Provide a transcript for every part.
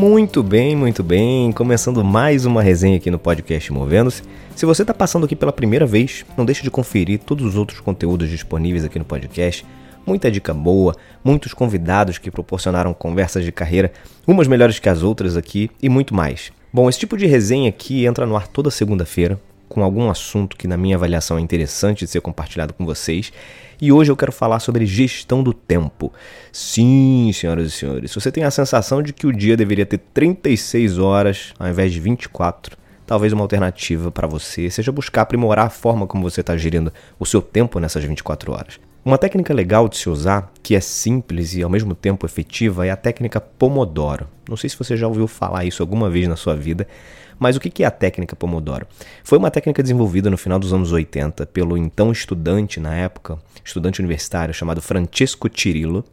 Muito bem, muito bem. Começando mais uma resenha aqui no podcast Movendo-se. Se você está passando aqui pela primeira vez, não deixe de conferir todos os outros conteúdos disponíveis aqui no podcast. Muita dica boa, muitos convidados que proporcionaram conversas de carreira, umas melhores que as outras aqui e muito mais. Bom, esse tipo de resenha aqui entra no ar toda segunda-feira, com algum assunto que, na minha avaliação, é interessante de ser compartilhado com vocês. E hoje eu quero falar sobre gestão do tempo. Sim, senhoras e senhores, se você tem a sensação de que o dia deveria ter 36 horas ao invés de 24, talvez uma alternativa para você seja buscar aprimorar a forma como você está gerindo o seu tempo nessas 24 horas. Uma técnica legal de se usar, que é simples e ao mesmo tempo efetiva, é a técnica Pomodoro. Não sei se você já ouviu falar isso alguma vez na sua vida, mas o que é a técnica Pomodoro? Foi uma técnica desenvolvida no final dos anos 80 pelo então estudante na época, estudante universitário chamado Francesco Cirillo.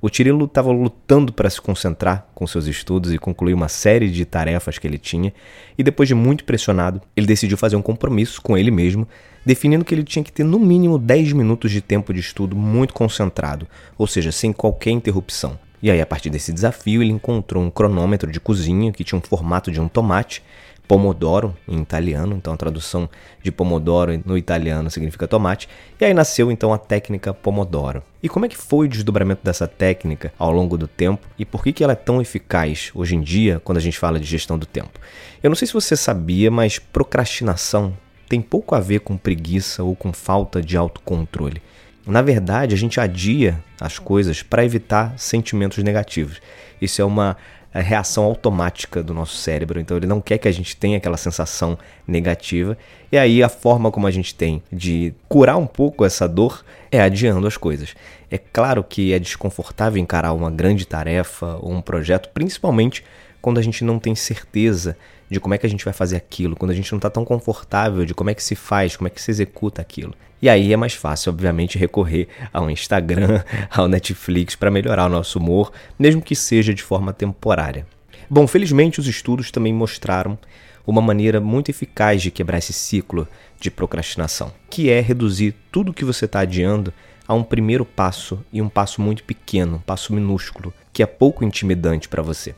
O Cirillo estava lutando para se concentrar com seus estudos e concluir uma série de tarefas que ele tinha, e depois de muito pressionado, ele decidiu fazer um compromisso com ele mesmo, definindo que ele tinha que ter no mínimo 10 minutos de tempo de estudo muito concentrado, ou seja, sem qualquer interrupção. E aí, a partir desse desafio, ele encontrou um cronômetro de cozinha que tinha um formato de um tomate Pomodoro em italiano, então a tradução de Pomodoro no italiano significa tomate, e aí nasceu então a técnica Pomodoro. E como é que foi o desdobramento dessa técnica ao longo do tempo e por que, que ela é tão eficaz hoje em dia quando a gente fala de gestão do tempo? Eu não sei se você sabia, mas procrastinação tem pouco a ver com preguiça ou com falta de autocontrole. Na verdade, a gente adia as coisas para evitar sentimentos negativos. Isso é uma a reação automática do nosso cérebro. Então ele não quer que a gente tenha aquela sensação negativa. E aí a forma como a gente tem de curar um pouco essa dor é adiando as coisas. É claro que é desconfortável encarar uma grande tarefa ou um projeto, principalmente quando a gente não tem certeza de como é que a gente vai fazer aquilo, quando a gente não está tão confortável de como é que se faz, como é que se executa aquilo. E aí é mais fácil, obviamente, recorrer ao Instagram, ao Netflix para melhorar o nosso humor, mesmo que seja de forma temporária. Bom, felizmente os estudos também mostraram uma maneira muito eficaz de quebrar esse ciclo de procrastinação, que é reduzir tudo que você está adiando a um primeiro passo e um passo muito pequeno, um passo minúsculo, que é pouco intimidante para você.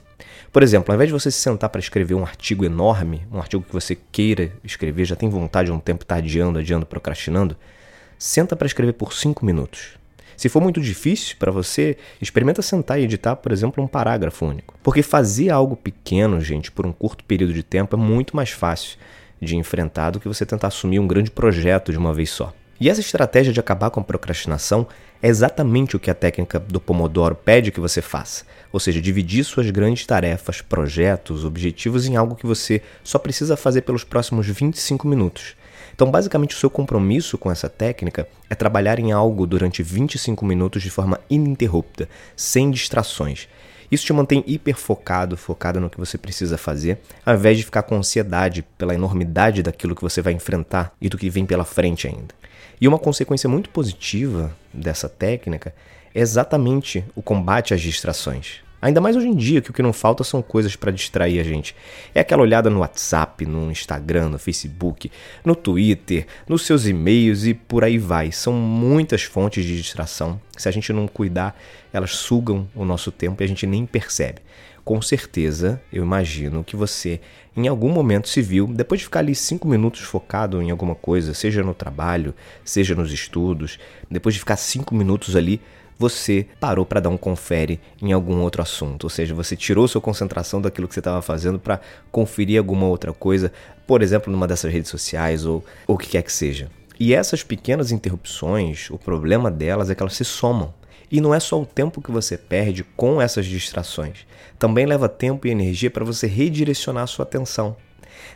Por exemplo, ao invés de você se sentar para escrever um artigo enorme, um artigo que você queira escrever, já tem vontade há um tempo, está adiando, adiando, procrastinando, senta para escrever por 5 minutos. Se for muito difícil para você, experimenta sentar e editar, por exemplo, um parágrafo único. Porque fazer algo pequeno, gente, por um curto período de tempo é muito mais fácil de enfrentar do que você tentar assumir um grande projeto de uma vez só. E essa estratégia de acabar com a procrastinação é exatamente o que a técnica do Pomodoro pede que você faça. Ou seja, dividir suas grandes tarefas, projetos, objetivos em algo que você só precisa fazer pelos próximos 25 minutos. Então, basicamente, o seu compromisso com essa técnica é trabalhar em algo durante 25 minutos de forma ininterrupta, sem distrações. Isso te mantém hiper focado, focado no que você precisa fazer, ao invés de ficar com ansiedade pela enormidade daquilo que você vai enfrentar e do que vem pela frente ainda. E uma consequência muito positiva dessa técnica é exatamente o combate às distrações. Ainda mais hoje em dia, que o que não falta são coisas para distrair a gente. É aquela olhada no WhatsApp, no Instagram, no Facebook, no Twitter, nos seus e-mails e por aí vai. São muitas fontes de distração. Se a gente não cuidar, elas sugam o nosso tempo e a gente nem percebe. Com certeza, eu imagino que você, em algum momento, se viu, depois de ficar ali cinco minutos focado em alguma coisa, seja no trabalho, seja nos estudos, depois de ficar cinco minutos ali você parou para dar um confere em algum outro assunto, ou seja, você tirou sua concentração daquilo que você estava fazendo para conferir alguma outra coisa, por exemplo, numa dessas redes sociais ou o que quer que seja. E essas pequenas interrupções, o problema delas é que elas se somam. E não é só o tempo que você perde com essas distrações, também leva tempo e energia para você redirecionar sua atenção.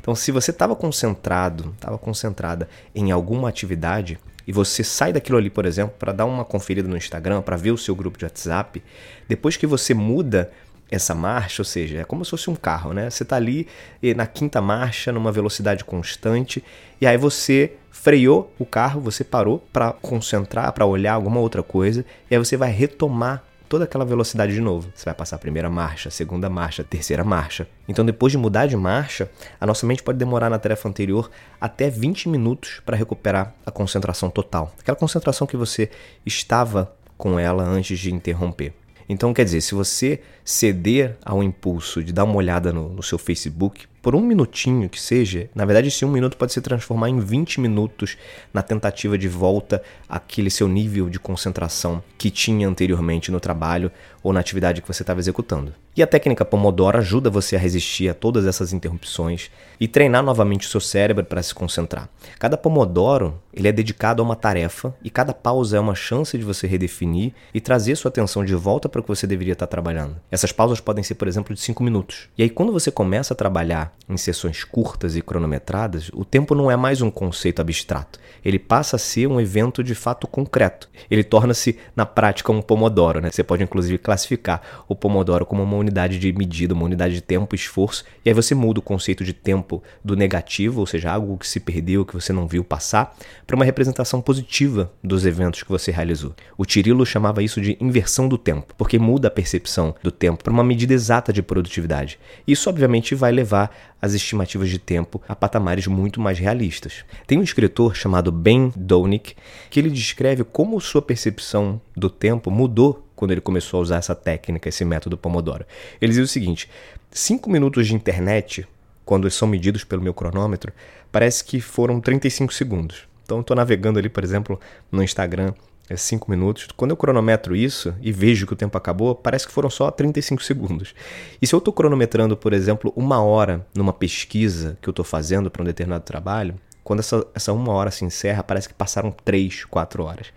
Então, se você estava concentrado, estava concentrada em alguma atividade e você sai daquilo ali, por exemplo, para dar uma conferida no Instagram, para ver o seu grupo de WhatsApp, depois que você muda essa marcha, ou seja, é como se fosse um carro, né? Você está ali na quinta marcha, numa velocidade constante, e aí você freou o carro, você parou para concentrar, para olhar alguma outra coisa, e aí você vai retomar toda aquela velocidade de novo. Você vai passar a primeira marcha, a segunda marcha, a terceira marcha. Então, depois de mudar de marcha, a nossa mente pode demorar na tarefa anterior até 20 minutos para recuperar a concentração total. Aquela concentração que você estava com ela antes de interromper. Então, quer dizer, se você ceder ao impulso de dar uma olhada no, no, seu Facebook, por um minutinho que seja, na verdade, esse um minuto pode se transformar em 20 minutos na tentativa de volta àquele seu nível de concentração que tinha anteriormente no trabalho ou na atividade que você estava executando. E a técnica Pomodoro ajuda você a resistir a todas essas interrupções e treinar novamente o seu cérebro para se concentrar. Cada Pomodoro ele é dedicado a uma tarefa e cada pausa é uma chance de você redefinir e trazer sua atenção de volta para o que você deveria estar trabalhando. Essas pausas podem ser, por exemplo, de 5 minutos. E aí, quando você começa a trabalhar em sessões curtas e cronometradas, o tempo não é mais um conceito abstrato. Ele passa a ser um evento de fato concreto. Ele torna-se, na prática, um Pomodoro. Né? Você pode, inclusive, classificar o Pomodoro como uma unidade de medida, uma unidade de tempo esforço, e aí você muda o conceito de tempo do negativo, ou seja, algo que se perdeu, que você não viu passar, para uma representação positiva dos eventos que você realizou. O Tirilo chamava isso de inversão do tempo, porque muda a percepção do tempo para uma medida exata de produtividade. Isso, obviamente, vai levar as estimativas de tempo a patamares muito mais realistas. Tem um escritor chamado Ben Donick que ele descreve como sua percepção do tempo mudou quando ele começou a usar essa técnica, esse método Pomodoro. Ele diz o seguinte: cinco minutos de internet, quando são medidos pelo meu cronômetro, parece que foram 35 segundos. Então, estou navegando ali, por exemplo, no Instagram, é 5 minutos. Quando eu cronometro isso e vejo que o tempo acabou, parece que foram só 35 segundos. E se eu estou cronometrando, por exemplo, uma hora numa pesquisa que eu estou fazendo para um determinado trabalho, quando essa, essa uma hora se encerra, parece que passaram 3, 4 horas.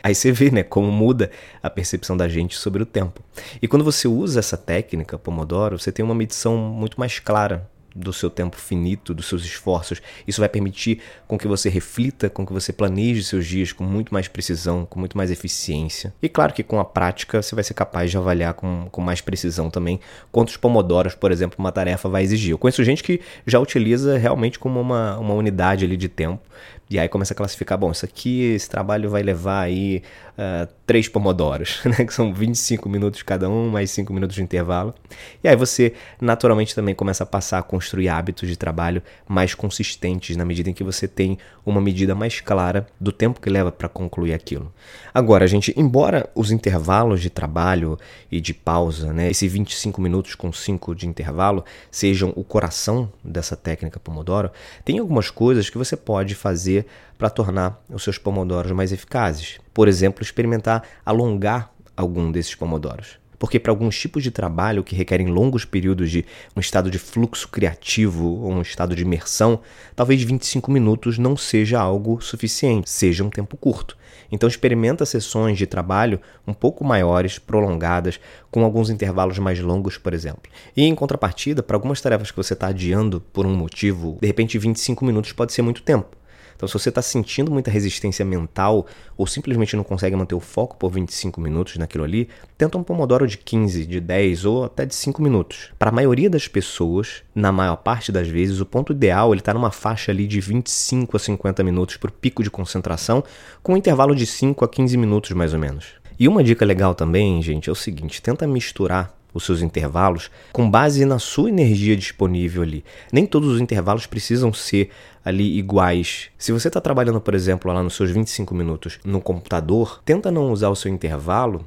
Aí você vê, né, como muda a percepção da gente sobre o tempo. E quando você usa essa técnica Pomodoro, você tem uma medição muito mais clara do seu tempo finito, dos seus esforços. Isso vai permitir com que você reflita, com que você planeje seus dias com muito mais precisão, com muito mais eficiência. E claro que com a prática você vai ser capaz de avaliar com, com mais precisão também quantos pomodoros, por exemplo, uma tarefa vai exigir. Eu conheço gente que já utiliza realmente como uma, uma unidade ali de tempo e aí começa a classificar, bom, isso aqui, esse trabalho vai levar aí uh, três pomodoros, né? Que são 25 minutos cada um, mais 5 minutos de intervalo. E aí você naturalmente também começa a passar a construir hábitos de trabalho mais consistentes na medida em que você tem uma medida mais clara do tempo que leva para concluir aquilo. Agora, gente, embora os intervalos de trabalho e de pausa, né, esses 25 minutos com 5 de intervalo, sejam o coração dessa técnica Pomodoro, tem algumas coisas que você pode fazer fazer para tornar os seus pomodoros mais eficazes. Por exemplo, experimentar alongar algum desses pomodoros. Porque para alguns tipos de trabalho que requerem longos períodos de um estado de fluxo criativo ou um estado de imersão, talvez 25 minutos não seja algo suficiente, seja um tempo curto. Então experimenta sessões de trabalho um pouco maiores, prolongadas, com alguns intervalos mais longos, por exemplo. E em contrapartida, para algumas tarefas que você está adiando por um motivo, de repente 25 minutos pode ser muito tempo. Então, se você está sentindo muita resistência mental ou simplesmente não consegue manter o foco por 25 minutos naquilo ali, tenta um pomodoro de 15, de 10 ou até de 5 minutos. Para a maioria das pessoas, na maior parte das vezes, o ponto ideal ele está numa faixa ali de 25 a 50 minutos para o pico de concentração, com um intervalo de 5 a 15 minutos mais ou menos. E uma dica legal também, gente, é o seguinte: tenta misturar os seus intervalos com base na sua energia disponível ali. Nem todos os intervalos precisam ser ali iguais. Se você está trabalhando, por exemplo, lá nos seus 25 minutos no computador, tenta não usar o seu intervalo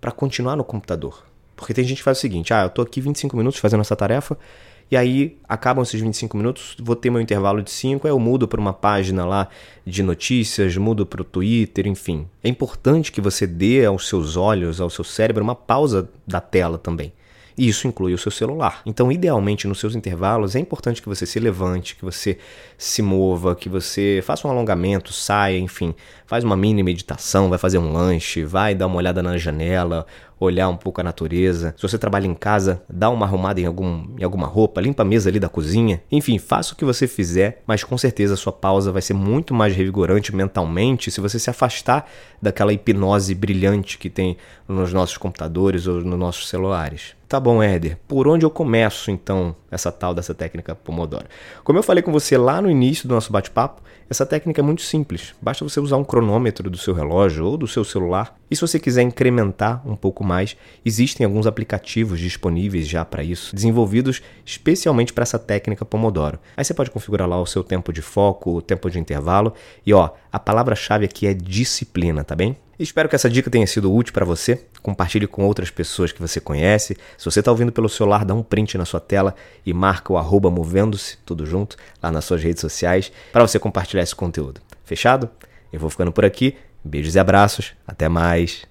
para continuar no computador. Porque tem gente que faz o seguinte: ah, eu estou aqui 25 minutos fazendo essa tarefa, e aí acabam esses 25 minutos, vou ter meu intervalo de 5, aí eu mudo para uma página lá de notícias, mudo para o Twitter, enfim. É importante que você dê aos seus olhos, ao seu cérebro, uma pausa da tela também. E isso inclui o seu celular. Então, idealmente, nos seus intervalos, é importante que você se levante, que você se mova, que você faça um alongamento, saia, enfim, faz uma mini meditação, vai fazer um lanche, vai dar uma olhada na janela, olhar um pouco a natureza. Se você trabalha em casa, dá uma arrumada em, algum, em alguma roupa, limpa a mesa ali da cozinha. Enfim, faça o que você fizer, mas com certeza a sua pausa vai ser muito mais revigorante mentalmente se você se afastar daquela hipnose brilhante que tem nos nossos computadores ou nos nossos celulares. Tá bom, Éder. Por onde eu começo então essa tal dessa técnica Pomodoro? Como eu falei com você lá no início do nosso bate-papo, essa técnica é muito simples. Basta você usar um cronômetro do seu relógio ou do seu celular. E se você quiser incrementar um pouco mais, existem alguns aplicativos disponíveis já para isso, desenvolvidos especialmente para essa técnica Pomodoro. Aí você pode configurar lá o seu tempo de foco, o tempo de intervalo e ó, a palavra-chave aqui é disciplina, tá bem? Espero que essa dica tenha sido útil para você. Compartilhe com outras pessoas que você conhece. Se você está ouvindo pelo celular, dá um print na sua tela e marca o arroba movendo-se, tudo junto, lá nas suas redes sociais, para você compartilhar esse conteúdo. Fechado? Eu vou ficando por aqui. Beijos e abraços. Até mais.